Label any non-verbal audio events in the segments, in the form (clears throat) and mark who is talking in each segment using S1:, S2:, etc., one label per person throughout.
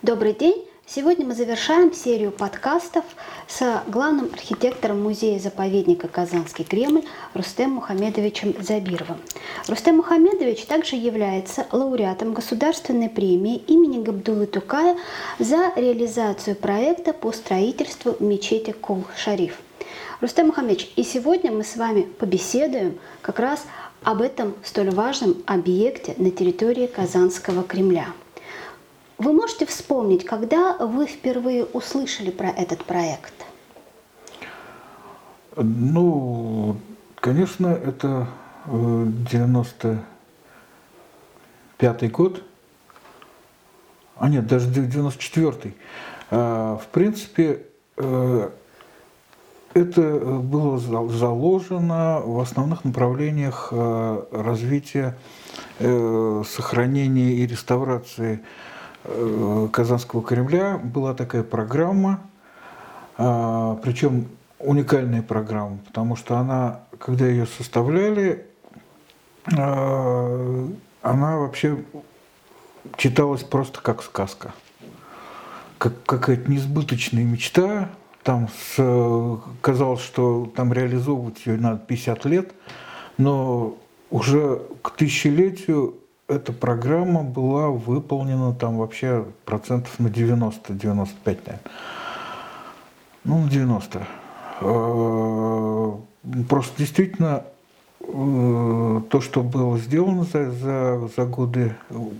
S1: Добрый день! Сегодня мы завершаем серию подкастов с главным архитектором музея-заповедника «Казанский Кремль» Рустем Мухамедовичем Забировым. Рустем Мухамедович также является лауреатом государственной премии имени Габдулы Тукая за реализацию проекта по строительству мечети Кул-Шариф. Рустем Мухамедович, и сегодня мы с вами побеседуем как раз об этом столь важном объекте на территории Казанского Кремля – вы можете вспомнить, когда вы впервые услышали про этот проект?
S2: Ну, конечно, это 95-й э, год. А нет, даже 94-й. А, в принципе, э, это было заложено в основных направлениях э, развития, сохранения и реставрации Казанского Кремля была такая программа, а, причем уникальная программа, потому что она, когда ее составляли, а, она вообще читалась просто как сказка. Как какая-то несбыточная мечта. Там с, казалось, что там реализовывать ее надо 50 лет, но уже к тысячелетию эта программа была выполнена там вообще процентов на 90-95, наверное. Ну, на 90. Э, просто действительно э, то, что было сделано за, за, за годы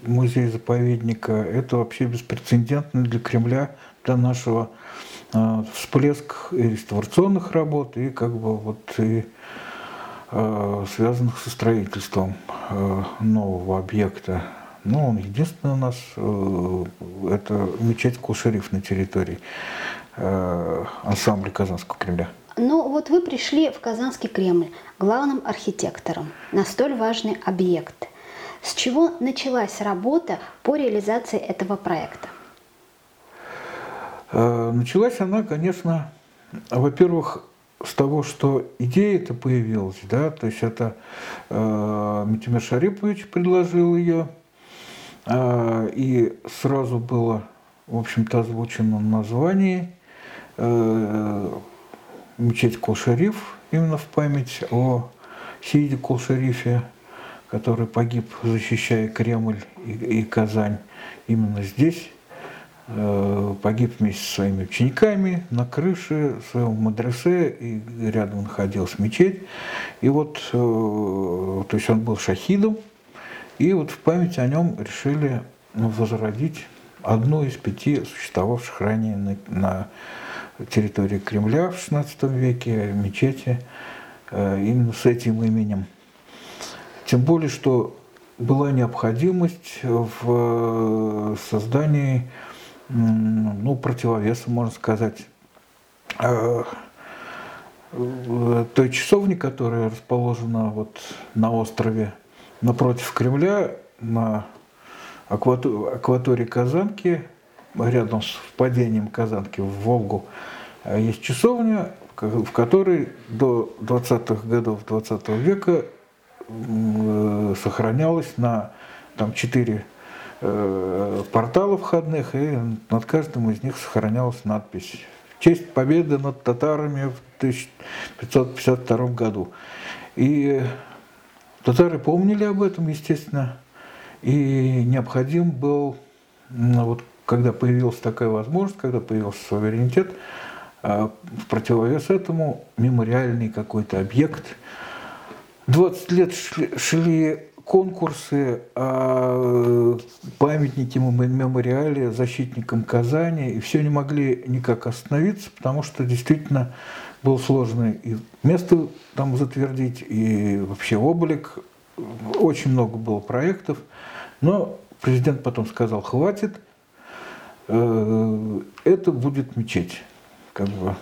S2: музея-заповедника, это вообще беспрецедентно для Кремля, для нашего э, всплеск и реставрационных работ, и как бы вот и связанных со строительством э, нового объекта. Ну, он единственный у нас, э, это мечеть Кул-Шериф на территории ансамбля Казанского Кремля.
S1: Ну вот вы пришли в Казанский Кремль главным архитектором на столь важный объект. С чего началась работа по реализации этого проекта?
S2: Началась она, конечно, во-первых, с того, что идея это появилась, да, то есть это э, Митимир Шарипович предложил ее, э, и сразу было, в общем-то, озвучено название э, мечеть Кул-Шариф, именно в память о Сииде Кул-Шарифе, который погиб, защищая Кремль и, и Казань именно здесь. Э, погиб вместе со своими учениками на крыше своего мадресе, и рядом находилась мечеть. И вот, э, то есть он был шахидом, и вот в память о нем решили возродить одну из пяти существовавших ранее на, на территории Кремля в XVI веке мечети э, именно с этим именем. Тем более, что была необходимость в создании ну, противовесом, можно сказать, э, той часовни, которая расположена вот на острове напротив Кремля, на акватории Казанки, рядом с впадением Казанки в Волгу, э, есть часовня, в которой до 20-х годов 20 века э, сохранялось на там, 4 Э, порталов входных, и над каждым из них сохранялась надпись «В честь победы над татарами в 1552 году». И татары помнили об этом, естественно, и необходим был, ну, вот когда появилась такая возможность, когда появился суверенитет, а в противовес этому мемориальный какой-то объект. 20 лет шли, шли конкурсы, а, памятники мемориале защитникам Казани, и все не могли никак остановиться, потому что действительно было сложно и место там затвердить, и вообще облик. Очень много было проектов, но президент потом сказал, хватит, э, это будет мечеть. Как бы.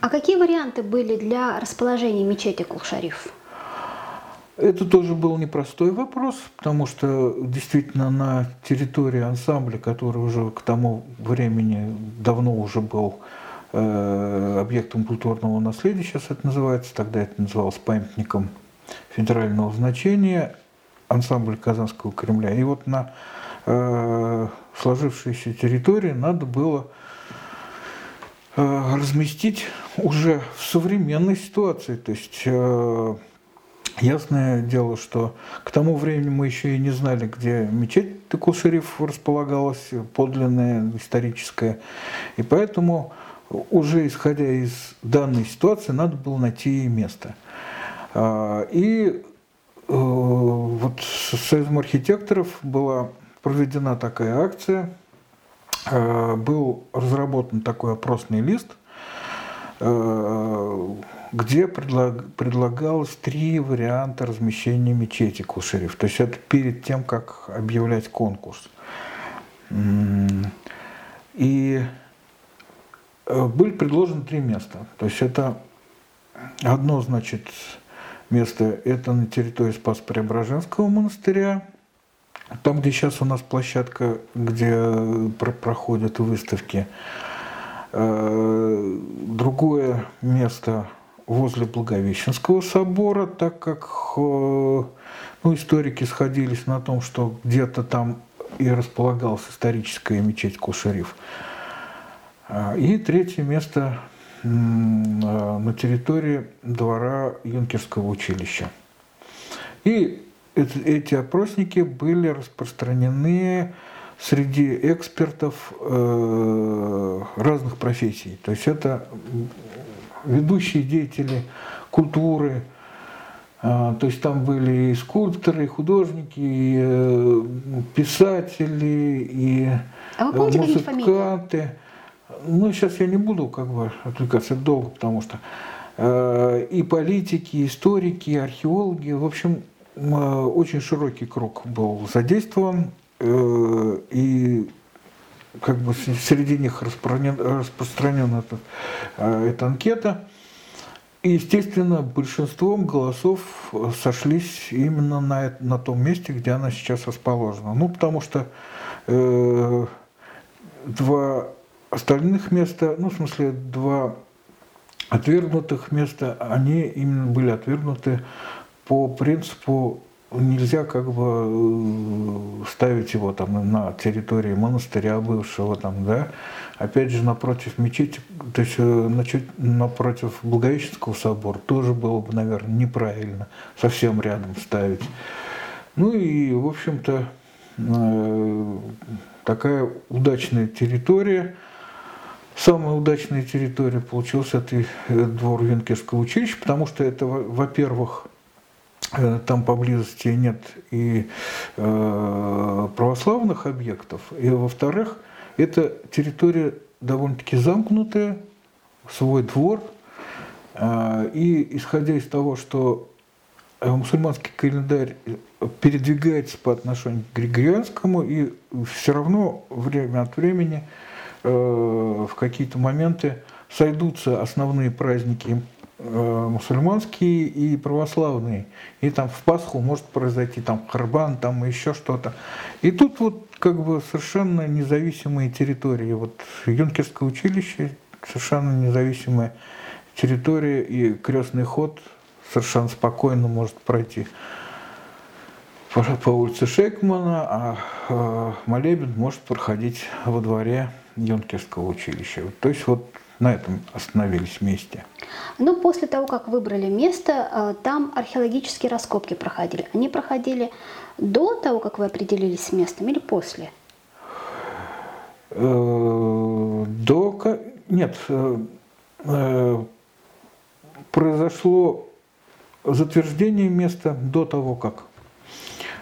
S1: А какие варианты были для расположения мечети Кулшариф?
S2: Это тоже был непростой вопрос, потому что действительно на территории ансамбля, который уже к тому времени давно уже был э, объектом культурного наследия, сейчас это называется, тогда это называлось памятником федерального значения, ансамбль Казанского Кремля. И вот на сложившейся территории надо было разместить уже в современной ситуации. То есть Ясное дело, что к тому времени мы еще и не знали, где мечеть Текул-Шериф располагалась, подлинная, историческая. И поэтому, уже исходя из данной ситуации, надо было найти место. А, и э, вот Союзом архитекторов была проведена такая акция, а, был разработан такой опросный лист – Э, где предлаг, предлагалось три варианта размещения мечети Кушерев. То есть это перед тем, как объявлять конкурс. И э, были предложены три места. То есть это одно, значит, место, это на территории Спас-Преображенского монастыря, там, где сейчас у нас площадка, где проходят выставки. Э, другое место возле Благовещенского собора, так как э, ну, историки сходились на том, что где-то там и располагалась историческая мечеть Кушариф. Э, и третье место на территории двора юнкерского училища. И эти опросники были распространены среди экспертов э, разных профессий. То есть это ведущие деятели культуры, э, то есть там были и скульпторы, и художники, и э, писатели, и
S1: а вы помните, музыканты.
S2: Ну, сейчас я не буду как бы отвлекаться долго, потому что и политики, и историки, и археологи, в общем, очень широкий круг был задействован. Э, и как бы среди них распространена эта, э, эта анкета. И, естественно, большинством голосов сошлись именно на, на том месте, где она сейчас расположена. Ну, потому что э, два остальных места, ну, в смысле, два отвергнутых места, они именно были отвергнуты по принципу нельзя как бы э, ставить его там на территории монастыря бывшего там, да, опять же напротив мечети, то есть э, напротив Благовещенского собора тоже было бы, наверное, неправильно совсем рядом ставить. Ну и, в общем-то, э, такая удачная территория. Самая удачная территория получилась это двор Венкерского училища, потому что это, во-первых, там поблизости нет и э, православных объектов, и во-вторых, это территория довольно-таки замкнутая, свой двор, э, и исходя из того, что мусульманский календарь передвигается по отношению к григорианскому, и все равно время от времени в какие-то моменты сойдутся основные праздники Э, мусульманские и православные. И там в Пасху может произойти там Харбан, там еще что-то. И тут вот как бы совершенно независимые территории. Вот юнкерское училище совершенно независимая территория, и крестный ход совершенно спокойно может пройти по, улице Шейкмана, а э, молебен может проходить во дворе юнкерского училища. То есть вот на этом остановились вместе.
S1: Но после того, как выбрали место, э, там археологические раскопки проходили. Они проходили до того, как вы определились с местом или после?
S2: Э, до... Нет. Э, произошло затверждение места до того, как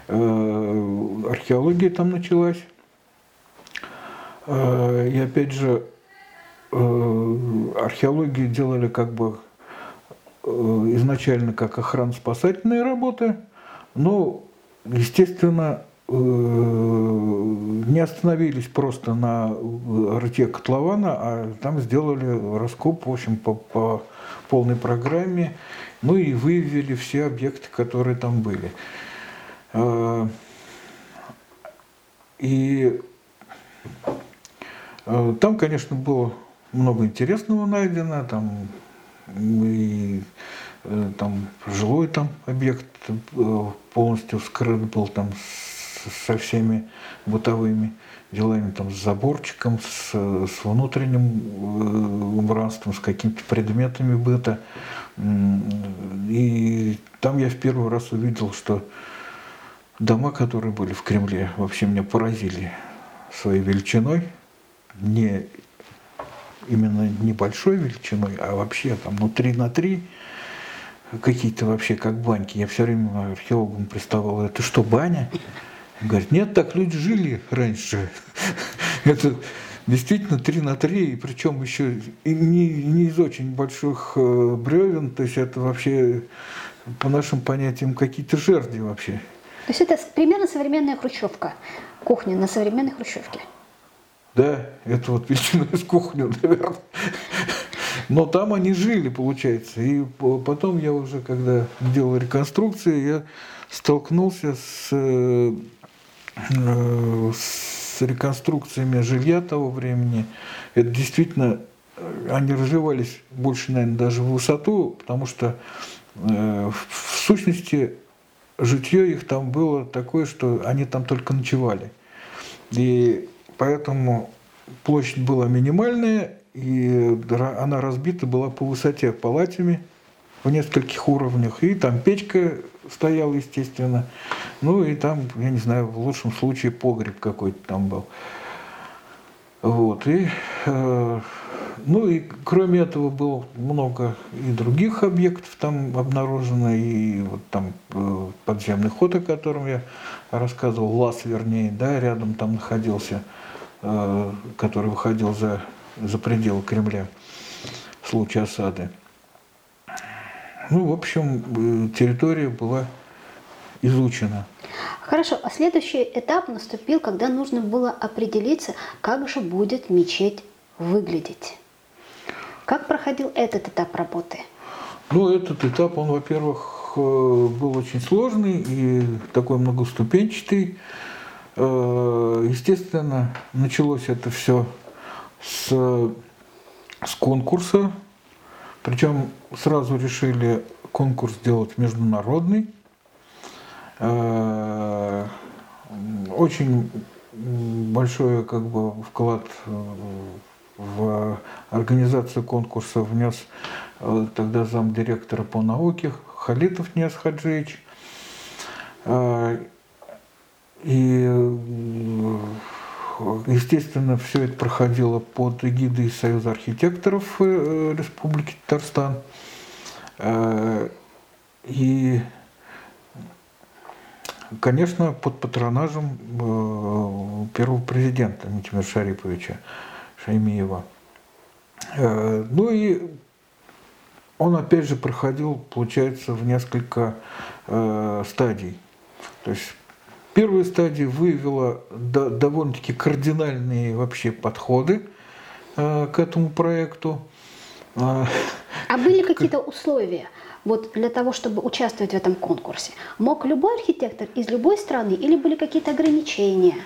S2: археология там началась. И опять же, Э, археологию делали как бы э, изначально как охранно-спасательные работы, но, естественно, э, не остановились просто на рте котлована, а там сделали раскоп, в общем, по, по полной программе, ну и выявили все объекты, которые там были. И там, конечно, было много интересного найдено, там и э, там жилой там объект э, полностью скрыт был там со всеми бытовыми делами, там, с заборчиком, с, с внутренним э, убранством, с какими-то предметами быта. И там я в первый раз увидел, что дома, которые были в Кремле, вообще меня поразили своей величиной, не именно небольшой величиной, а вообще там ну 3 на 3, какие-то вообще как баньки. Я все время археологам приставал, это что, баня? Говорит, нет, так люди жили раньше. (laughs) Это действительно 3 на 3, и причем еще не, не из очень больших э, бревен, то есть это вообще по нашим понятиям какие-то жерди вообще.
S1: То есть это примерно современная хрущевка, кухня на современной хрущевке.
S2: Да, это вот величина из (laughs) кухни, наверное. Но там они жили, получается. И потом я уже, когда делал реконструкции, я столкнулся с, э, с реконструкциями жилья того времени. Это действительно, э, они развивались больше, наверное, даже в высоту, потому что э, в сущности житье их там было такое, что они там только ночевали. И поэтому площадь была минимальная, и она разбита была по высоте палатями в нескольких уровнях. И там печка стояла, естественно. Ну и там, я не знаю, в лучшем случае погреб какой-то там был. Вот. И э, ну и кроме этого было много и других объектов там обнаружено, и вот там э, подземный ход, о котором я рассказывал, лаз вернее, да, рядом там находился, который выходил за, за пределы Кремля в случае осады. Ну, в общем, э, территория была изучена.
S1: Хорошо, а следующий этап наступил, когда нужно было определиться, как же будет мечеть выглядеть. Как проходил этот этап работы?
S2: Ну, этот этап, он, во-первых, э, был очень сложный и такой многоступенчатый. Э, естественно, началось это все с, с конкурса. Причем сразу решили конкурс сделать международный. Э, очень большой как бы вклад в организацию конкурса внес э, тогда замдиректора по науке Халитов Ниас Хаджиевич. Э, и, э, естественно, все это проходило под эгидой Союза архитекторов Республики Татарстан. И, конечно, под патронажем первого президента Митимира Шариповича. Шаймиева. Э, ну и он опять же проходил, получается, в несколько э, стадий. То есть первая стадия выявила до, довольно-таки кардинальные вообще подходы э, к этому проекту.
S1: А были (laughs) какие-то условия вот для того, чтобы участвовать в этом конкурсе? Мог любой архитектор из любой страны или были какие-то ограничения?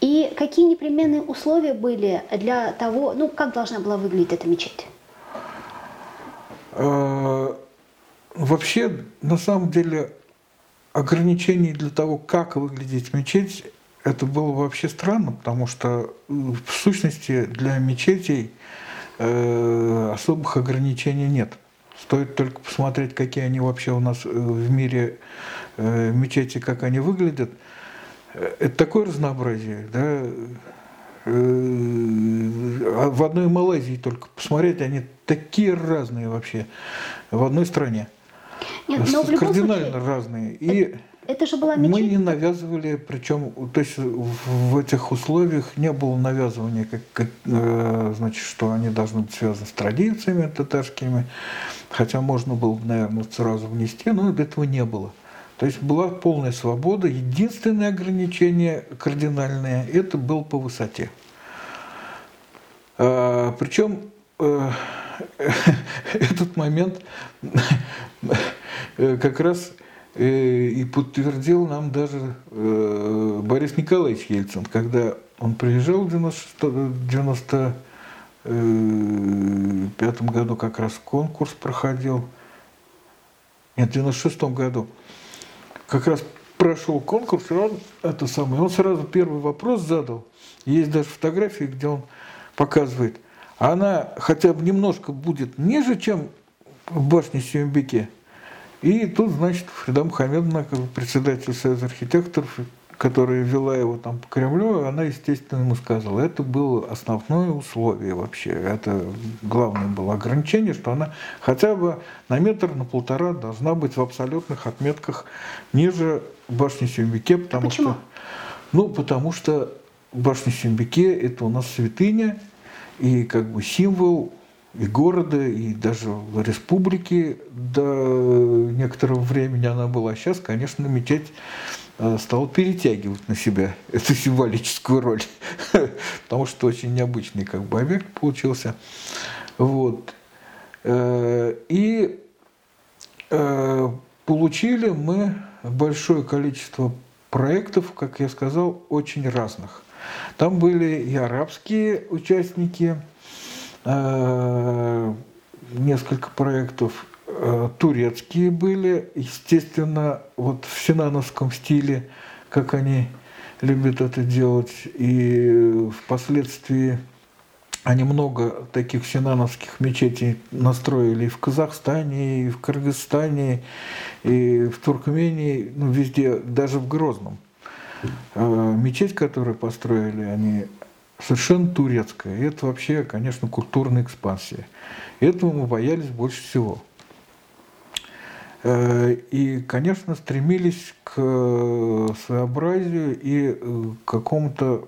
S1: И какие непременные условия были для того, ну, как должна была выглядеть эта мечеть?
S2: А, вообще, на самом деле, ограничений для того, как выглядит мечеть, это было вообще странно, потому что в сущности для мечетей э, особых ограничений нет. Стоит только посмотреть, какие они вообще у нас э, в мире э, мечети, как они выглядят – это такое разнообразие, да. Э, а в одной Малайзии только посмотреть, они такие разные вообще в одной стране. Нет, но в кардинально случае, разные. И это же была мечеть. Мы не навязывали, причем, то есть в этих условиях не было навязывания, как, как, э, значит, что они должны быть связаны с традициями татарскими, хотя можно было, наверное, сразу внести, но этого не было. То есть была полная свобода. Единственное ограничение кардинальное – это был по высоте. А, причем э, (laughs) этот момент (laughs) как раз э, и подтвердил нам даже э, Борис Николаевич Ельцин, когда он приезжал в 1995 году, как раз конкурс проходил, нет, в 96 году – как раз прошел конкурс, и он это самое, он сразу первый вопрос задал. Есть даже фотографии, где он показывает. Она хотя бы немножко будет ниже, чем в башне Сюмбеке. И тут, значит, Фрида Мухаммедовна, как председатель Союза архитекторов, которая вела его там по Кремлю, она, естественно, ему сказала, это было основное условие вообще. Это главное было ограничение, что она хотя бы на метр, на полтора должна быть в абсолютных отметках ниже башни Сюмбике, потому
S1: а почему?
S2: что... Ну, потому что башня Сюмбике – это у нас святыня и как бы символ и города, и даже республики до некоторого времени она была. Сейчас, конечно, мечеть Э, стал перетягивать на себя (laughs) эту символическую роль, (laughs) потому что очень необычный как бы объект получился. Вот. Э, и э, получили мы большое количество проектов, как я сказал, очень разных. Там были и арабские участники, несколько проектов, Э, турецкие были, естественно, вот в синановском стиле, как они любят это делать, и впоследствии они много таких синановских мечетей настроили и в Казахстане, и в Кыргызстане, и в Туркмении, ну, везде, даже в Грозном. Э, мечеть, которую построили, они совершенно турецкая. И это вообще, конечно, культурная экспансия. Этого мы боялись больше всего. Э, и, конечно, стремились к э, своеобразию и э, к какому-то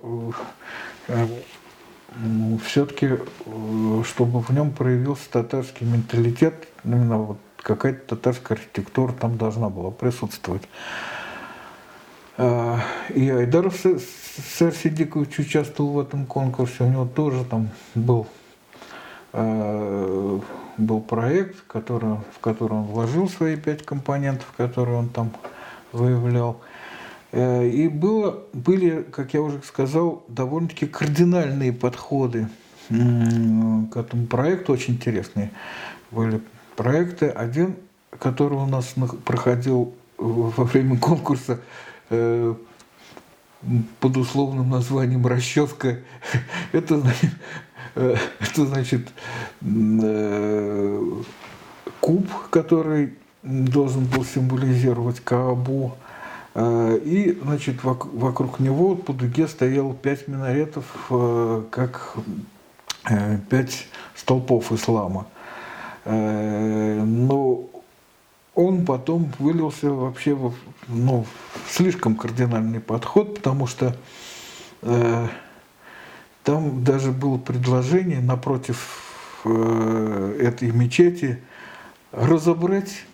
S2: все-таки, чтобы в нем проявился татарский менталитет, именно вот какая-то татарская архитектура там должна была присутствовать. И Айдаров Сэр Сидикович участвовал в этом конкурсе, у него тоже там был был проект, который, в который он вложил свои пять компонентов, которые он там выявлял. Э, и было, были, как я уже сказал, довольно-таки кардинальные подходы к этому проекту, очень интересные были проекты. Один, который у нас проходил во время конкурса э, под условным названием «Расческа», (laughs) это Э, это значит э, куб, который должен был символизировать Каабу. И, значит, вокруг него по дуге стоял пять минаретов, как пять столпов ислама. Но он потом вылился вообще в ну, слишком кардинальный подход, потому что там даже было предложение напротив э, этой мечети разобрать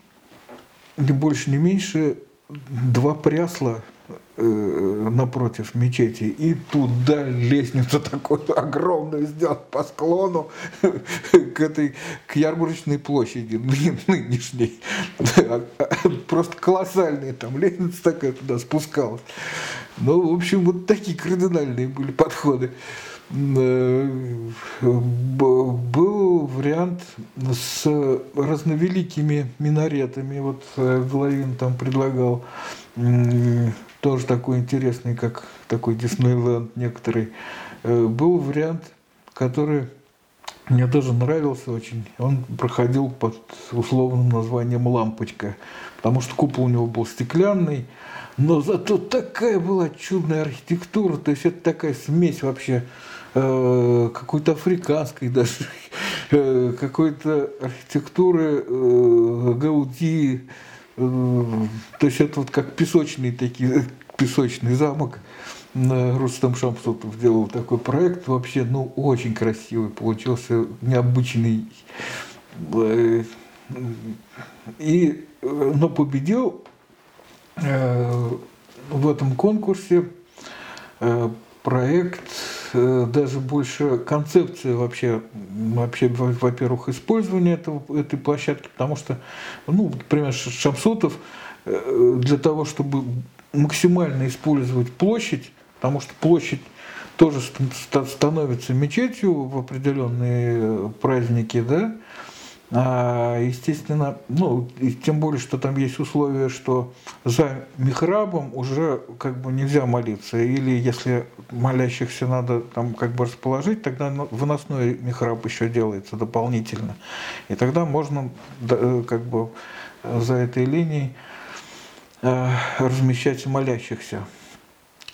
S2: не больше, не меньше два прясла э, напротив мечети и туда лестницу такую (laughs) огромную сделать по склону (laughs) к этой к ярмарочной площади (laughs) нынешней. Просто колоссальная там лестница такая туда спускалась. Ну в общем вот такие кардинальные были подходы. Э, был вариант с разновеликими минаретами. Вот э, Главин там предлагал тоже такой интересный, как такой Диснейленд некоторый. Э, был вариант, который мне тоже нравился очень. Он проходил под условным названием «Лампочка», потому что купол у него был стеклянный, но зато такая была чудная архитектура, то есть это такая смесь вообще Э, какой-то африканской (laughs) даже, э, какой-то архитектуры Гауди, то есть это вот как песочный такие, песочный замок. Рустам Шамсутов делал такой проект, вообще, ну, очень красивый, получился необычный. И, но победил в этом конкурсе проект Э, даже больше концепция вообще, вообще во-первых, использования этого, этой площадки, потому что, ну, например, Шамсутов э, для того, чтобы максимально использовать площадь, потому что площадь тоже становится мечетью в определенные праздники, да, естественно, ну, и тем более, что там есть условие, что за михрабом уже как бы нельзя молиться. Или если молящихся надо там как бы расположить, тогда выносной михраб еще делается дополнительно. И тогда можно э, как бы за этой линией э, размещать молящихся.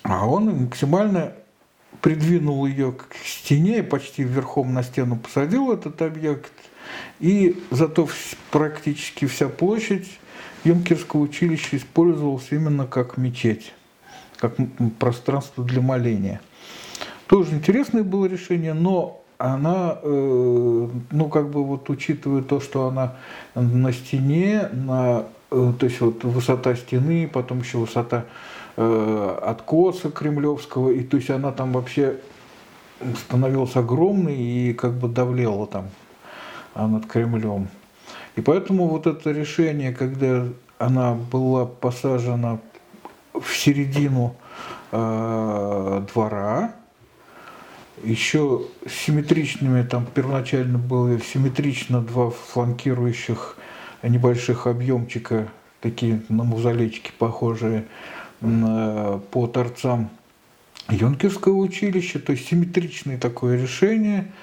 S2: А он максимально придвинул ее к стене, почти верхом на стену посадил этот объект – и зато практически вся площадь юнкерского училища использовалась именно как мечеть, как пространство для моления. Тоже интересное было решение, но она, э, ну как бы вот учитывая то, что она на стене, на, э, то есть вот высота стены, потом еще высота э, откоса кремлевского, и то есть она там вообще становилась огромной и как бы давлела там а над Кремлем. И поэтому вот это решение, когда она была посажена в середину э, двора, еще симметричными, там первоначально было симметрично два фланкирующих небольших объемчика, такие на музолечки похожие, э, по торцам юнкерского училища, то есть симметричное такое решение –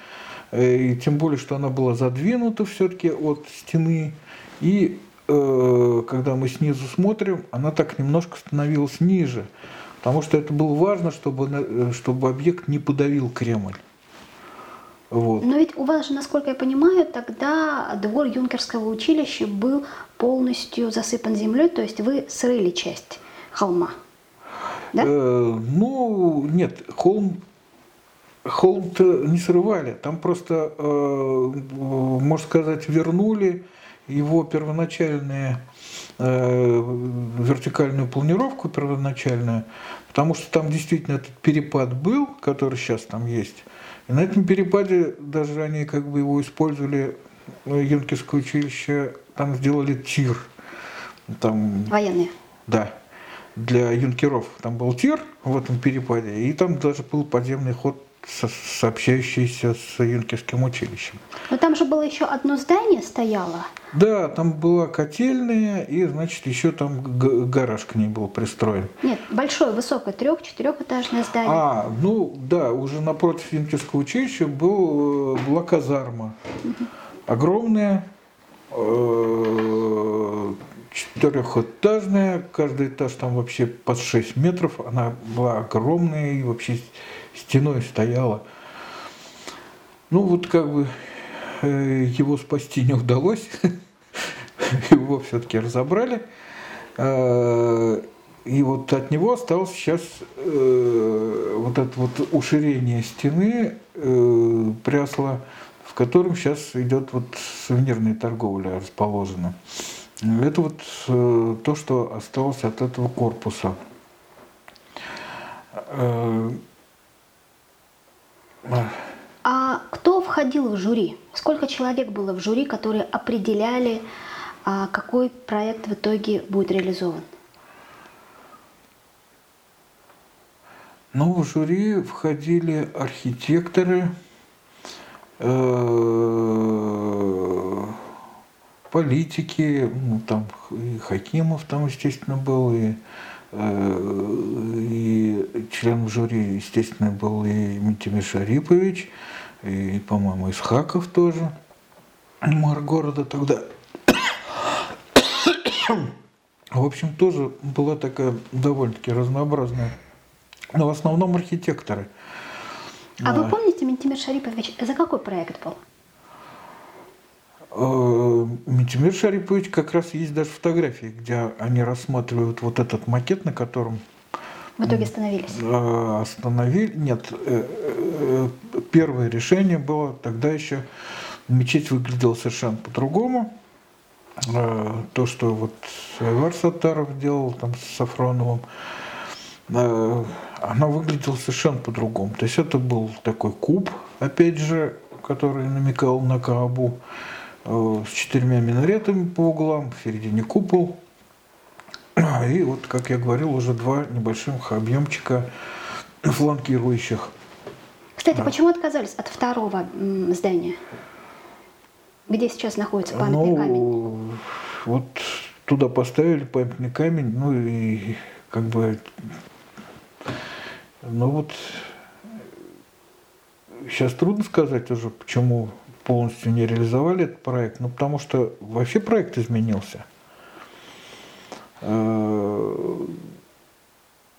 S2: и тем более, что она была задвинута все-таки от стены, и э, когда мы снизу смотрим, она так немножко становилась ниже, потому что это было важно, чтобы, э, чтобы объект не подавил Кремль.
S1: Вот. Но ведь у вас же, насколько я понимаю, тогда двор юнкерского училища был полностью засыпан землей, то есть вы срыли часть холма.
S2: Да? Э, ну, нет, холм холм не срывали, там просто, э, можно сказать, вернули его первоначальные э, вертикальную планировку первоначальную, потому что там действительно этот перепад был, который сейчас там есть. И на этом перепаде даже они как бы его использовали, э, Юнкерское училище, там сделали тир. Там,
S1: Военные?
S2: Да, для юнкеров. Там был тир в этом перепаде, и там даже был подземный ход сообщающиеся с юнкерским училищем.
S1: Но там же было еще одно здание стояло.
S2: Да, там была котельная, и, значит, еще там гараж к ней был пристроен.
S1: Нет, большое, высокое, трех-четырехэтажное здание.
S2: А, ну да, уже напротив юнкерского училища был, э, была казарма. Угу. Огромная, э, четырехэтажная, каждый этаж там вообще под 6 метров, она была огромная и вообще стеной стояла. Ну вот как бы э, его спасти не удалось, (laughs) его все-таки разобрали. Э, и вот от него осталось сейчас э, вот это вот уширение стены прясла, в котором сейчас идет вот сувенирная торговля расположена. Это вот то, что осталось от этого корпуса.
S1: А кто входил в жюри? Сколько человек было в жюри, которые определяли, а, какой проект в итоге будет реализован?
S2: Ну, в жюри входили архитекторы, э, политики, ну, там и Хакимов там, естественно, был, и и членом жюри, естественно, был и Митимир Шарипович, и, по-моему, Исхаков тоже, мэр города тогда. В общем, тоже была такая довольно-таки разнообразная, но в основном архитекторы.
S1: А вы помните, Митимир Шарипович, за какой проект был?
S2: Э, Митимир Шарипович как раз есть даже фотографии, где они рассматривают вот этот макет, на котором
S1: в итоге остановились?
S2: Э, остановили. Нет, э, первое решение было тогда еще мечеть выглядела совершенно по-другому. То, что вот Айвар Сатаров делал там с Сафроновым, она выглядела совершенно по-другому. То есть это был такой куб, опять же, который намекал на Каабу. Э, с четырьмя минаретами по углам, в середине купол. (clears throat) И вот, как я говорил, уже два небольших объемчика фланкирующих.
S1: Кстати, а. почему отказались от второго здания? Где сейчас находится памятный
S2: ну,
S1: камень?
S2: Вот туда поставили памятный камень, ну и как бы, ну вот сейчас трудно сказать уже, почему полностью не реализовали этот проект, ну потому что вообще проект изменился. Э,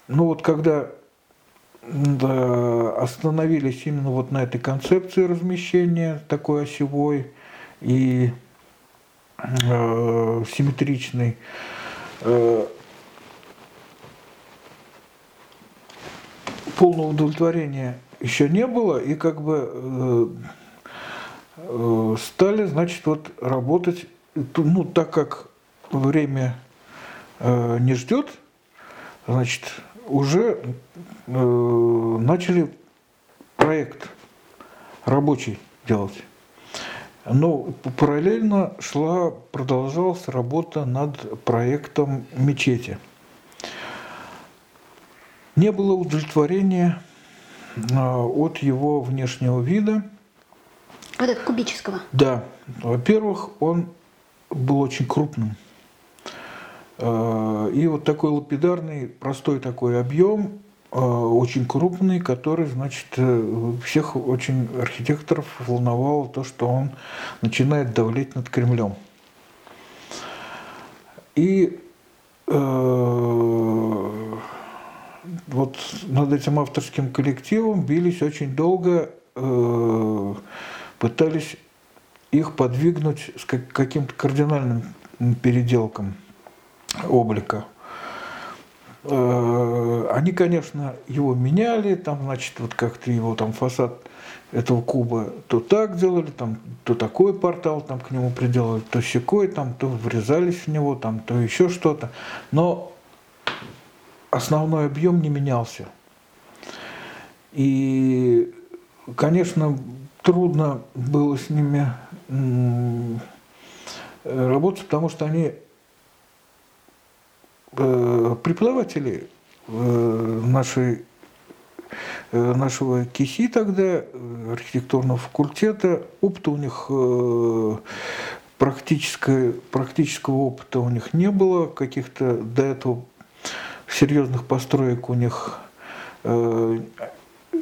S2: ну вот когда да, остановились именно вот на этой концепции размещения такой осевой и э, симметричной, э, полного удовлетворения еще не было, и как бы э, стали, значит, вот работать, ну, так как время э, не ждет, значит, уже э, начали проект рабочий делать. Но параллельно шла, продолжалась работа над проектом мечети. Не было удовлетворения от его внешнего вида.
S1: Вот это кубического?
S2: Да. Во-первых, он был очень крупным. А, и вот такой лапидарный, простой такой объем, а, очень крупный, который, значит, э, всех очень архитекторов волновало то, что он начинает давлеть над Кремлем. И э, вот над этим авторским коллективом бились очень долго, э, пытались их подвигнуть с каким-то кардинальным переделком облика. Э, они, конечно, его меняли, там, значит, вот как-то его там фасад этого куба то так делали, там, то такой портал там к нему приделали, то щекой, там, то врезались в него, там, то еще что-то. Но основной объем не менялся. И, конечно, трудно было с ними работать, потому что они э, преподаватели э, нашей, э, нашего КИСИ тогда, архитектурного факультета, опыта у них практического, практического опыта у них не было, каких-то до этого серьезных построек у них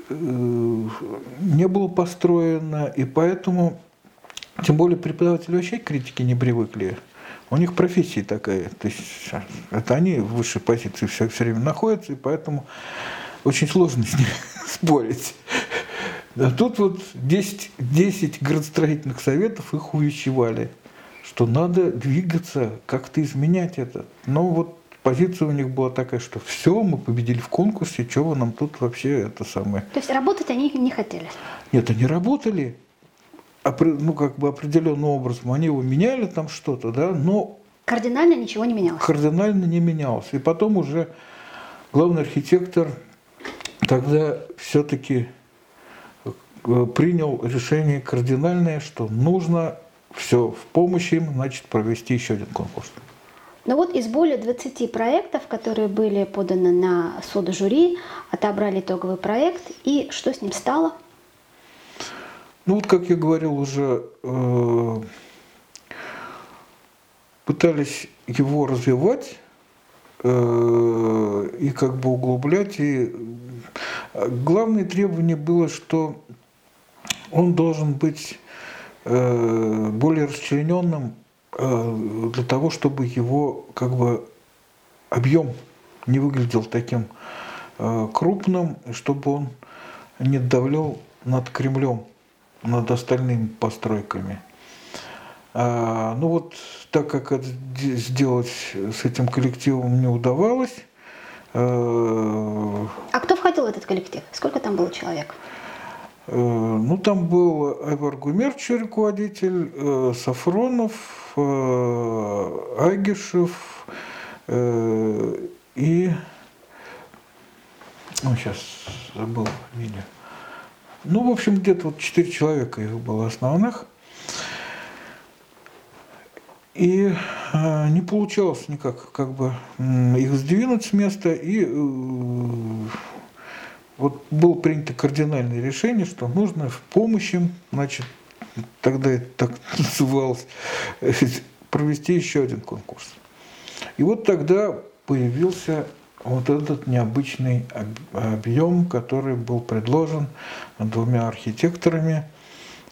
S2: не было построено, и поэтому, тем более преподаватели вообще к критике не привыкли. У них профессия такая, то есть это они в высшей позиции все, все время находятся, и поэтому очень сложно с ними (laughs) спорить. А тут вот 10, 10 градостроительных советов их увещевали, что надо двигаться, как-то изменять это. Но вот позиция у них была такая, что все, мы победили в конкурсе, вы нам тут вообще это самое.
S1: То есть работать они не хотели?
S2: Нет, они работали, ну, как бы определенным образом. Они его меняли там что-то, да, но...
S1: Кардинально ничего не менялось?
S2: Кардинально не менялось. И потом уже главный архитектор тогда все-таки э, принял решение кардинальное, что нужно все в помощь им, значит, провести еще один конкурс.
S1: Но вот из более 20 проектов, которые были поданы на суд жюри, отобрали итоговый проект, и что с ним стало?
S2: Ну вот, как я говорил уже, э, пытались его развивать э, и как бы углублять. И главное требование было, что он должен быть э, более расчлененным Э, для того, чтобы его как бы объем не выглядел таким э, крупным, чтобы он не давлял над Кремлем, над остальными постройками. А, ну вот, так как это сделать с этим коллективом не удавалось.
S1: Э, а кто входил в этот коллектив? Сколько там было человек?
S2: Ну, там был Айвар Гумерч, руководитель, Сафронов, э, Агишев э, и... Ну, сейчас забыл фамилию. Ну, в общем, где-то вот четыре человека их было основных. И э, не получалось никак как бы их сдвинуть с места. И э, вот было принято кардинальное решение, что нужно в помощь значит, тогда это так (laughs) называлось, провести еще один конкурс. И вот тогда появился вот этот необычный объем, который был предложен двумя архитекторами,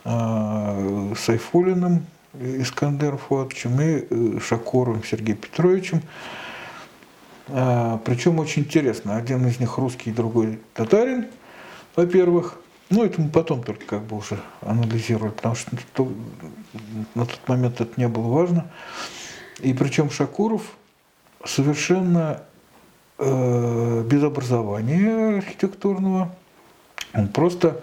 S2: а, Сайфулиным Искандер Фуатовичем и э, Шакуровым Сергеем Петровичем. А, Причем очень интересно, один из них русский, другой татарин, во-первых. Ну, это мы потом только как бы уже анализировали, потому что на тот момент это не было важно. И причем Шакуров совершенно э, без образования архитектурного, он просто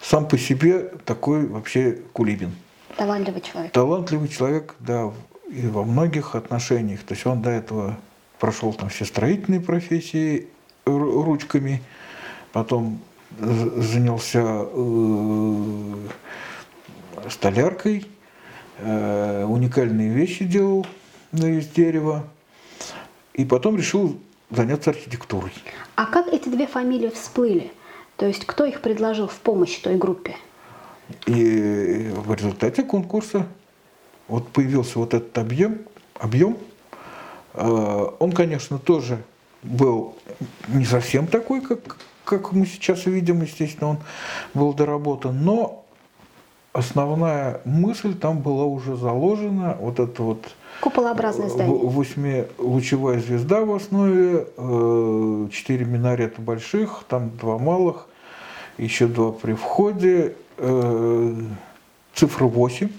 S2: сам по себе такой вообще кулибин.
S1: Талантливый человек.
S2: Талантливый человек, да, и во многих отношениях. То есть он до этого прошел там все строительные профессии ручками, потом занялся э, столяркой, э, уникальные вещи делал из дерева, и потом решил заняться архитектурой.
S1: А как эти две фамилии всплыли? То есть кто их предложил в помощь той группе?
S2: И в результате конкурса вот появился вот этот объем, объем. Э, он, конечно, тоже был не совсем такой, как, как мы сейчас видим, естественно, он был доработан, но основная мысль там была уже заложена, вот это вот
S1: Куполообразное здание.
S2: Восьмилучевая звезда в основе, э, четыре минарета больших, там два малых, еще два при входе, э, цифра 8, а,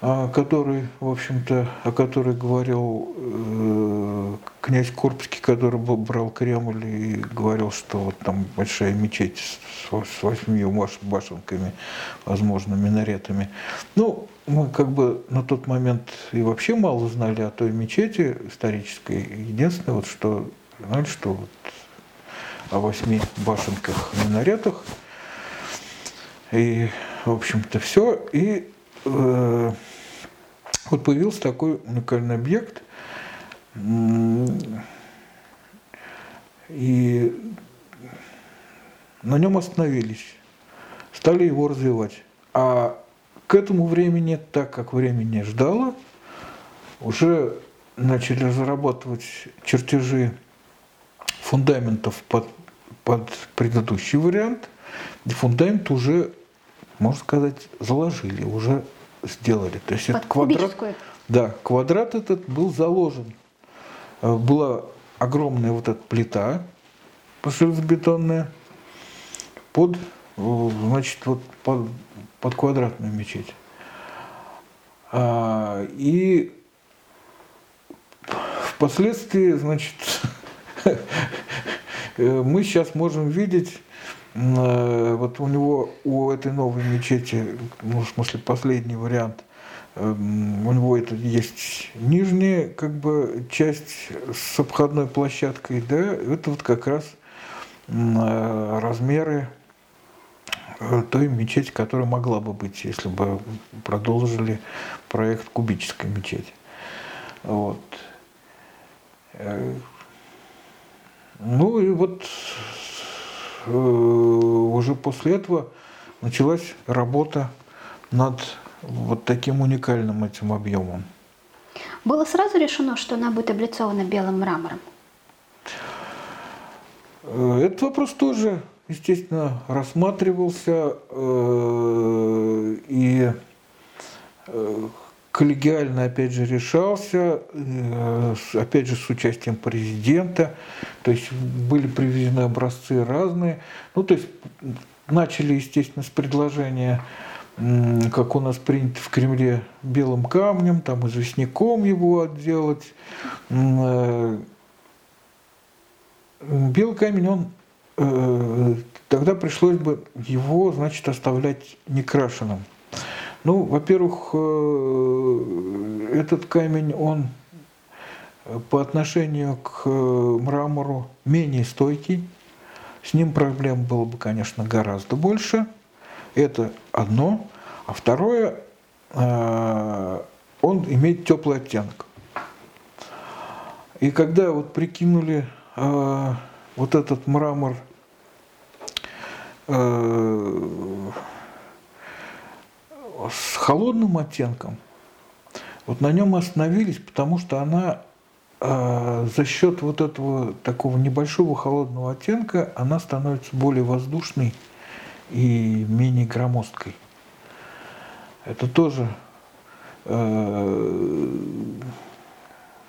S2: который, в общем-то, о которой говорил э, князь Курбский, который брал Кремль и говорил, что вот там большая мечеть с, с восьмью башенками, возможно, минаретами. Ну, мы как бы на тот момент и вообще мало знали о той мечети исторической. Единственное, вот что знали, что вот о восьми башенках минаретах. И, в общем-то, все. И э, вот появился такой уникальный объект. И на нем остановились, стали его развивать. А к этому времени, так как время не ждало, уже начали разрабатывать чертежи фундаментов под, под предыдущий вариант. И фундамент уже, можно сказать, заложили, уже сделали.
S1: То есть под этот квадрат,
S2: да, квадрат этот был заложен. Э, была огромная вот эта плита железобетонная под, э, значит, вот под, под квадратную мечеть. А, и впоследствии, значит, (laughs) мы сейчас можем видеть, э, вот у него, у этой новой мечети, ну, в смысле, последний вариант, эм, у него это есть нижняя как бы часть с обходной площадкой, да, это вот как раз э, размеры э, той мечети, которая могла бы быть, если бы продолжили проект кубической мечети. Вот. Ну и вот э, уже после этого началась работа над вот таким уникальным этим объемом.
S1: Было сразу решено, что она будет облицована белым мрамором?
S2: Э, этот вопрос тоже, естественно, рассматривался э, и коллегиально, опять же, решался, э, опять же, с участием президента. То есть были привезены образцы разные. Ну, то есть начали, естественно, с предложения, как у нас принято в Кремле, белым камнем, там известняком его отделать. Э, белый камень, он э, тогда пришлось бы его, значит, оставлять некрашенным. Ну, во-первых, э, этот камень, он по отношению к э, мрамору менее стойкий. С ним проблем было бы, конечно, гораздо больше. Это одно. А второе, э, он имеет теплый оттенок. И когда вот прикинули вот этот мрамор с холодным оттенком, вот на нем остановились, потому что она э, за счет вот этого такого небольшого холодного оттенка, она становится более воздушной и менее громоздкой. Это тоже, э,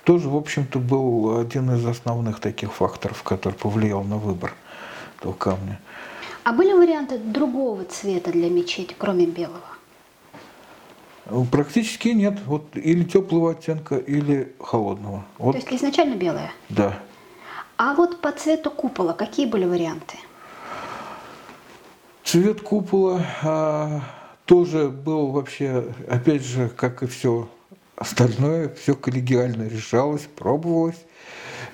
S2: тоже, в общем-то, был один из основных таких факторов, который повлиял на выбор этого камня.
S1: А были варианты другого цвета для мечети, кроме белого?
S2: Практически нет. Вот или теплого оттенка, или холодного. Вот.
S1: То есть изначально белое?
S2: Да.
S1: А вот по цвету купола какие были варианты?
S2: Цвет купола а, тоже был вообще, опять же, как и все остальное, все коллегиально решалось, пробовалось.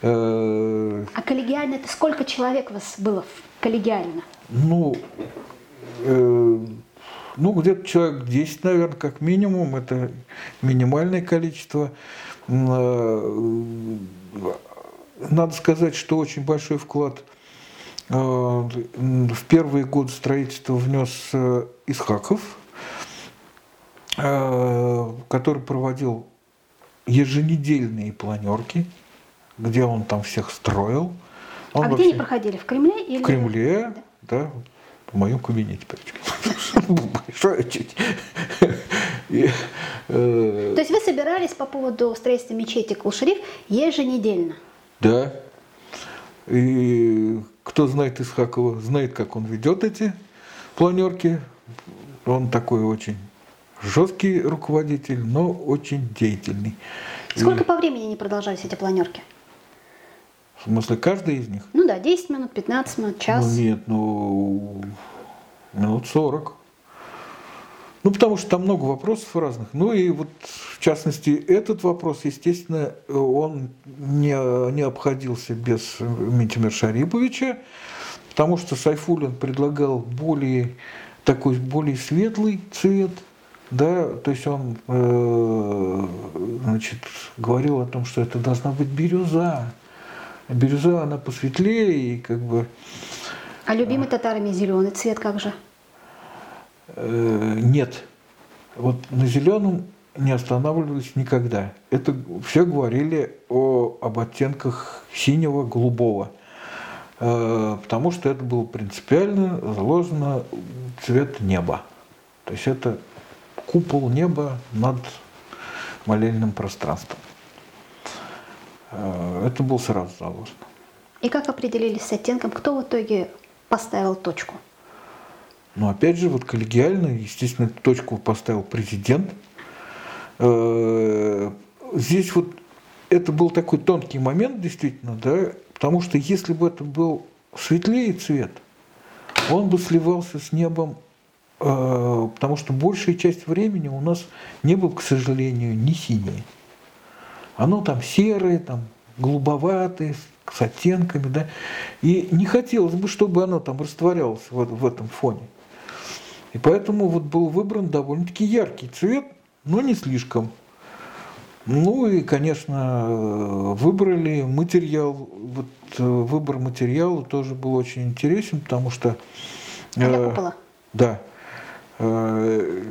S1: Э, а коллегиально это сколько человек у вас было коллегиально?
S2: Ну, э, ну, где-то человек 10, наверное, как минимум. Это минимальное количество. Э, надо сказать, что очень большой вклад э, в первые годы строительства внес э, Исхаков, который проводил еженедельные планерки, где он там всех строил.
S1: Он а где они проходили? В Кремле? Или...
S2: В Кремле, да. да в моем кабинете причем. Большой чуть.
S1: Э, То есть вы собирались по поводу строительства мечети Кул-Шариф еженедельно?
S2: Да. И кто знает Исхакова, знает, как он ведет эти планерки. Он такой очень жесткий руководитель, но очень деятельный.
S1: Сколько и... по времени они продолжались, эти планерки?
S2: В смысле, каждый из них?
S1: Ну да, 10 минут, 15 минут, час.
S2: Ну нет, ну минут 40. Ну, потому что там много вопросов разных. Ну и вот, в частности, этот вопрос, естественно, он не, не обходился без Митимир Шариповича, потому что Сайфулин предлагал более такой более светлый цвет, да, то есть он э, значит, говорил о том, что это должна быть бирюза, Бирюза, она посветлее и как бы...
S1: А любимый татарами зеленый цвет как же?
S2: Э, нет. Вот на зеленом не останавливались никогда. Это все говорили о, об оттенках синего, голубого. Э, потому что это было принципиально заложено цвет неба. То есть это купол неба над молельным пространством. Э, это было сразу заложено.
S1: И как определились с оттенком? Кто в итоге поставил точку?
S2: Ну, опять же, вот коллегиально, естественно, точку поставил президент. Э, здесь вот это был такой тонкий момент, действительно, да, потому что если бы это был светлее цвет, он бы сливался с небом, э, потому что большая часть времени у нас небо, к сожалению, не синее. Оно там серое, там голубоватое, с оттенками, да. И не хотелось бы, чтобы оно там растворялось в, в этом фоне. И поэтому вот был выбран довольно-таки яркий цвет, но не слишком. Ну и, конечно, выбрали материал. Вот э, выбор материала тоже был очень интересен, потому что...
S1: Для купола?
S2: Да. Э,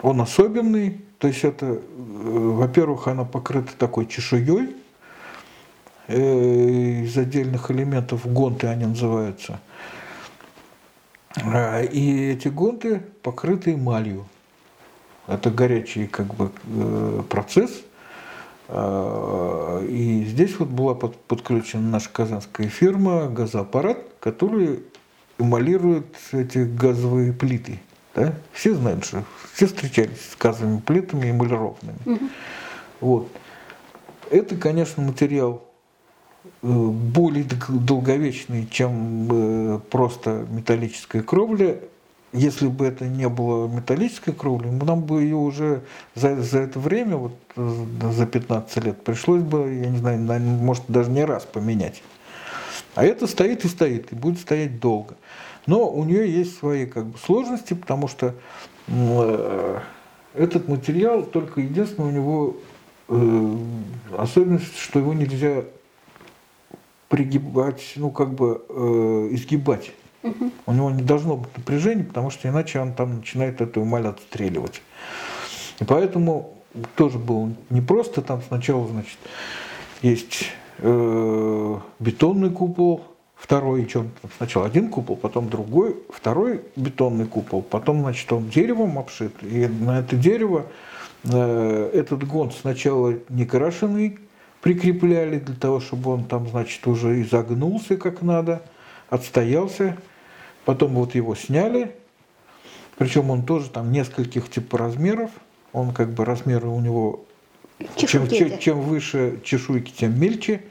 S2: он особенный, то есть это, э, во-первых, она покрыта такой чешуей э, из отдельных элементов, гонты они называются. А, и эти гонты покрыты эмалью. Это горячий как бы э, процесс. А, и здесь вот была подключена наша казанская фирма «Газоаппарат», который эмалирует эти газовые плиты. Да? Все знают, что все встречались с газовыми плитами эмалированными. Угу. Вот. Это, конечно, материал более долговечный, чем э, просто металлическая кровля. Если бы это не было металлической кровли, нам бы ее уже за, за это время, вот э, за 15 лет, пришлось бы, я не знаю, может даже не раз поменять. А это стоит и стоит, и будет стоять долго. Но у нее есть свои как бы, сложности, потому что э, этот материал только единственное у него э, особенность, что его нельзя пригибать, ну как бы э, изгибать. Угу. У него не должно быть напряжения, потому что иначе он там начинает эту эмаль отстреливать. И поэтому тоже было непросто. Там сначала, значит, есть э, бетонный купол, второй, чем сначала один купол, потом другой, второй бетонный купол, потом, значит, он деревом обшит, и на это дерево э, этот гонт сначала не крашеный прикрепляли для того, чтобы он там, значит, уже изогнулся как надо, отстоялся, потом вот его сняли, причем он тоже там нескольких типа размеров, он как бы размеры у него чем, чем, чем выше чешуйки, тем мельче.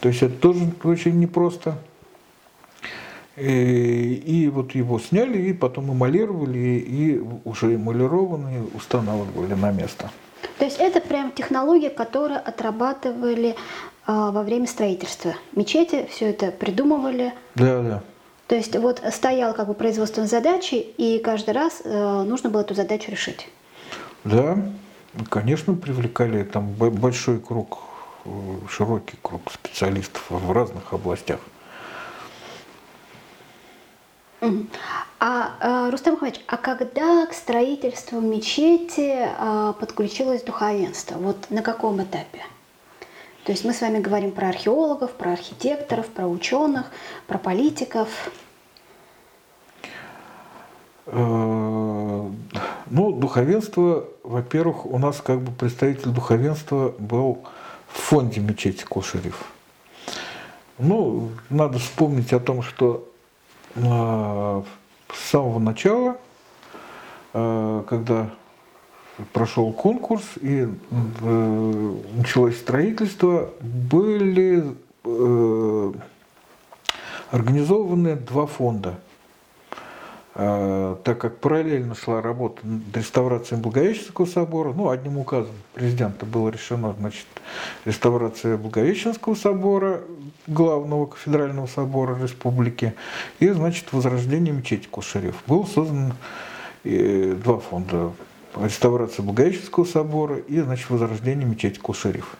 S2: То есть это тоже очень непросто. И, и вот его сняли, и потом эмалировали, и уже эмалированные устанавливали на место.
S1: То есть это прям технология, которую отрабатывали э, во время строительства. Мечети все это придумывали.
S2: Да, да.
S1: То есть вот стояла как бы производственная задача, и каждый раз э, нужно было эту задачу решить.
S2: Да, конечно, привлекали там большой круг, э, широкий круг специалистов в разных областях.
S1: А, э, Рустам Мухаммедович, а когда к строительству мечети а, подключилось духовенство? Вот на каком этапе? То есть мы с вами говорим про археологов, про архитекторов, про ученых, про политиков.
S2: Э, ну, духовенство, во-первых, у нас как бы представитель духовенства был в фонде мечети Кошериф. Ну, надо вспомнить о том, что с самого начала, э, когда прошел конкурс и э, началось строительство, были э, организованы два фонда – так как параллельно шла работа над реставрацией Благовещенского собора, ну, одним указом президента было решено, значит, реставрация Благовещенского собора, главного кафедрального собора республики, и, значит, возрождение мечети Кушарев. Был создан э, два фонда. Реставрация Благовещенского собора и, значит, возрождение мечети Кушарев.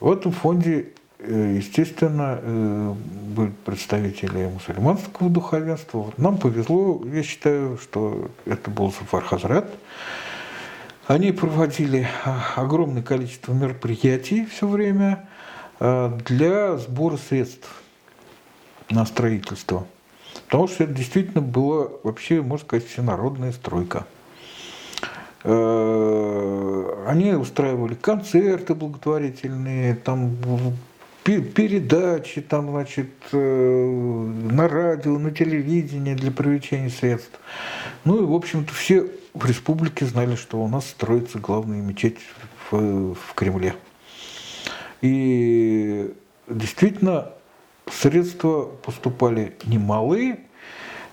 S2: В этом фонде естественно, э, были представители мусульманского духовенства. Нам повезло, я считаю, что это был Зафар Хазрат. Они проводили а, огромное количество мероприятий все время а, для сбора средств на строительство. Потому что это действительно была вообще, можно сказать, всенародная стройка. Э, они устраивали концерты благотворительные, там передачи там, значит, э, на радио, на телевидении для привлечения средств. Ну и, в общем-то, все в республике знали, что у нас строится главная мечеть в, в Кремле. И действительно, средства поступали немалые,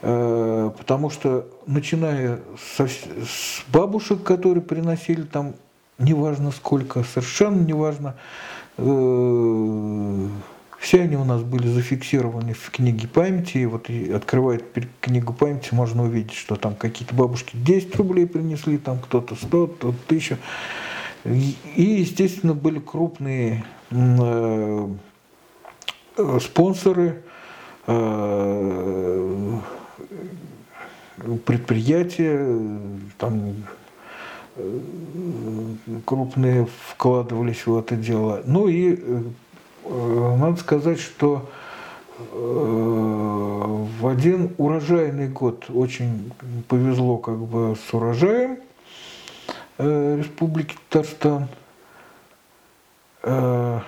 S2: э, потому что, начиная со, с бабушек, которые приносили там, неважно сколько, совершенно неважно, Э, все они у нас были зафиксированы в книге памяти. И вот открывает книгу памяти, можно увидеть, что там какие-то бабушки 10 рублей принесли, там кто-то 100, кто-то 1000. И, естественно, были крупные э, спонсоры, э, предприятия, там крупные вкладывались в это дело. Ну и э, надо сказать, что э, в один урожайный год очень повезло как бы с урожаем э, Республики Татарстан. Это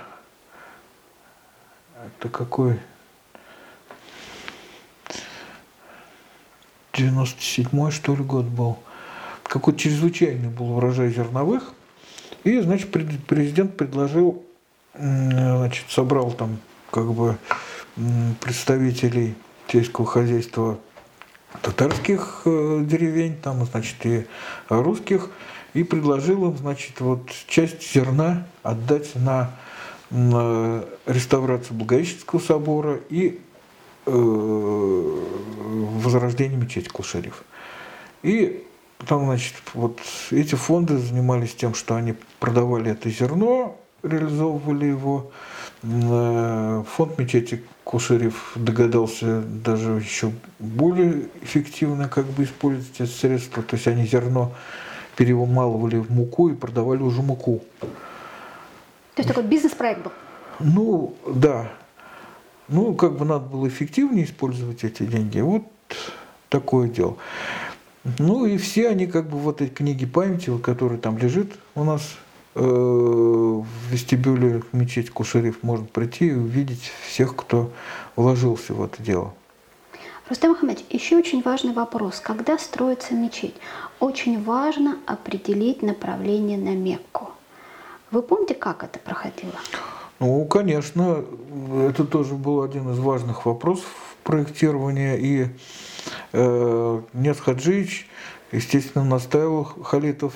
S2: какой? 97-й, что ли, год был какой чрезвычайный был урожай зерновых. И, значит, президент предложил, значит, собрал там как бы представителей сельского хозяйства татарских э, деревень, там, значит, и русских, и предложил им, значит, вот часть зерна отдать на, на реставрацию Благовещенского собора и э, возрождение мечети Кулшариф. И Потом, значит, вот эти фонды занимались тем, что они продавали это зерно, реализовывали его Э, фонд мечети Кушерев догадался даже еще более эффективно как бы использовать эти средства. То есть они зерно перемалывали в муку и продавали уже муку.
S1: То есть такой бизнес-проект был?
S2: Ну, да. Ну, как бы надо было эффективнее использовать эти деньги. Вот такое дело. Ну и все они как бы вот эти книги памяти, которые там лежит у нас Э, в вестибюле мечеть Кушериф можно прийти и увидеть всех, кто вложился в это дело.
S1: Рустам Мухаммед, еще очень важный вопрос. Когда строится мечеть, очень важно определить направление на Мекку. Вы помните, как это проходило?
S2: Ну, конечно, это тоже был один из важных вопросов проектирования. И Нес Хаджич, естественно, настаивал Халитов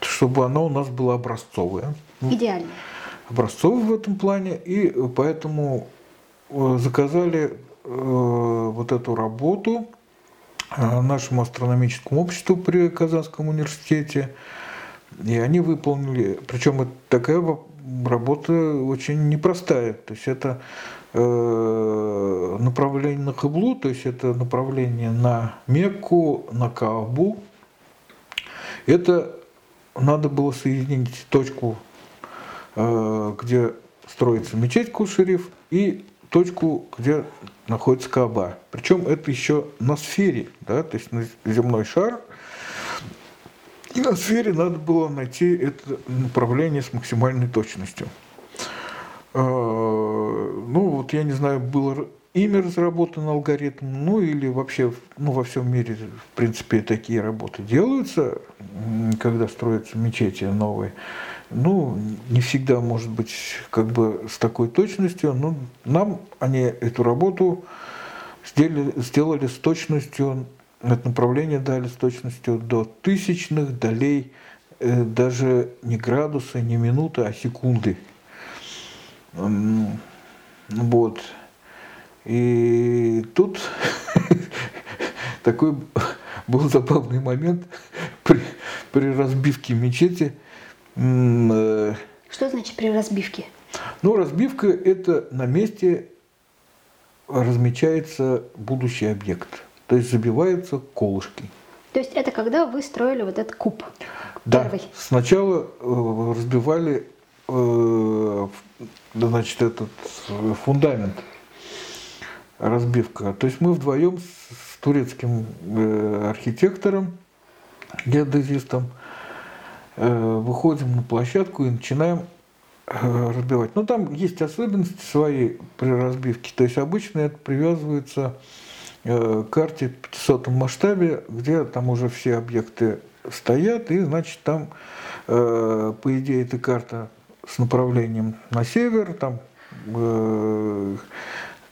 S2: чтобы оно у нас было образцовое.
S1: Идеально.
S2: Образцовое в этом плане, и поэтому э, заказали э, вот эту работу э, нашему астрономическому обществу при Казанском университете. И они выполнили, причем это такая работа очень непростая. То есть это направление на Хаблу, то есть это направление на Мекку, на Каабу. Это надо было соединить точку, э, где строится мечеть Кушериф, и точку, где находится Каба. Причем это еще на сфере, да, то есть на земной шар. И на сфере надо было найти это направление с максимальной точностью. Э, ну, вот я не знаю, было ими разработан алгоритм, ну или вообще ну, во всем мире, в принципе, такие работы делаются, когда строятся мечети новые. Ну, не всегда, может быть, как бы с такой точностью, но нам они эту работу сделали, сделали с точностью, это направление дали с точностью до тысячных долей, э, даже не градуса, не минуты, а секунды. Вот. И тут (laughs) такой был забавный момент при, при разбивке мечети.
S1: Э, Что значит при разбивке?
S2: Ну, разбивка – это на месте размечается будущий объект. То есть забиваются колышки.
S1: То есть это когда вы строили вот этот куб?
S2: Да. Первый. Сначала э, разбивали э, значит, этот фундамент разбивка. То есть мы вдвоем с турецким э, архитектором, геодезистом, э, выходим на площадку и начинаем э, разбивать. Но там есть особенности свои при разбивке. То есть обычно это привязывается к карте в 500 масштабе, где там уже все объекты стоят, и значит там, по идее, эта карта с направлением на север, там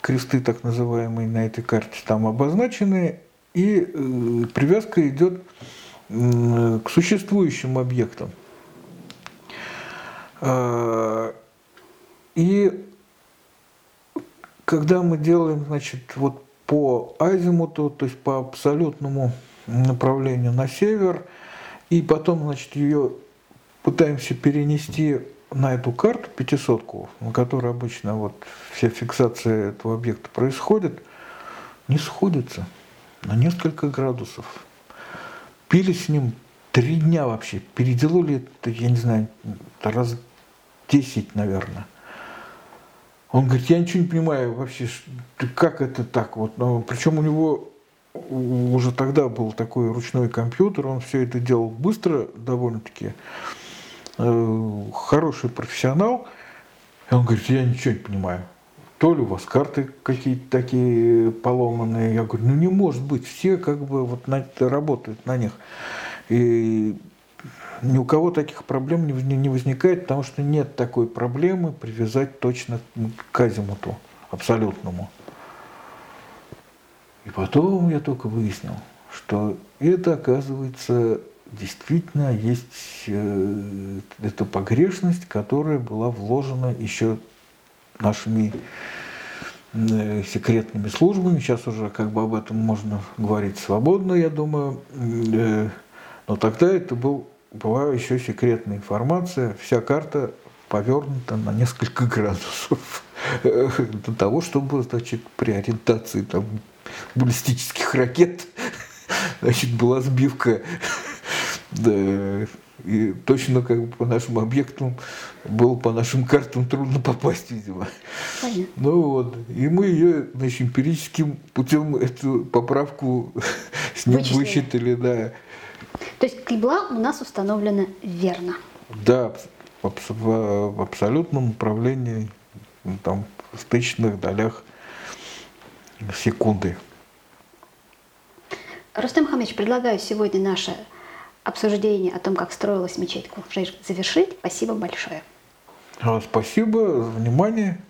S2: кресты так называемые на этой карте там обозначены, и э, привязка идет э, к существующим объектам. Э, и когда мы делаем, значит, вот по азимуту, то есть по абсолютному направлению на север, и потом, значит, ее пытаемся перенести на эту карту, пятисотку, на которой обычно вот вся фиксация этого объекта происходит, не сходится на несколько градусов. Пили с ним три дня вообще, переделали я не знаю, раз десять, наверное. Он говорит, я ничего не понимаю вообще, как это так вот. Но, причем у него уже тогда был такой ручной компьютер, он все это делал быстро довольно-таки. Э, хороший профессионал, и он говорит, я ничего не понимаю. То ли у вас карты какие-то такие поломанные. Я говорю, ну не может быть, все как бы вот на, работают на них. И ни у кого таких проблем не возникает, потому что нет такой проблемы привязать точно к азимуту абсолютному. И потом я только выяснил, что это, оказывается, действительно есть э, эта погрешность, которая была вложена еще нашими э, секретными службами. Сейчас уже как бы об этом можно говорить свободно, я думаю. Э, но тогда это был, была еще секретная информация. Вся карта повернута на несколько (laughs) градусов для того, чтобы, значит, при ориентации там, баллистических ракет (laughs) значит, была сбивка да, и точно как бы по нашим объектам было по нашим картам трудно попасть, видимо. Понятно. Ну вот. И мы ее, значит, эмпирическим путем эту поправку (laughs) с ним высчитали, да.
S1: То есть кибла у нас установлена верно.
S2: Да, в, абсолютном управлении там, в тысячных долях секунды.
S1: Рустам Хамич, предлагаю сегодня наше обсуждение о том, как строилась мечеть Кулжейр завершить. Спасибо большое.
S2: А, спасибо за внимание.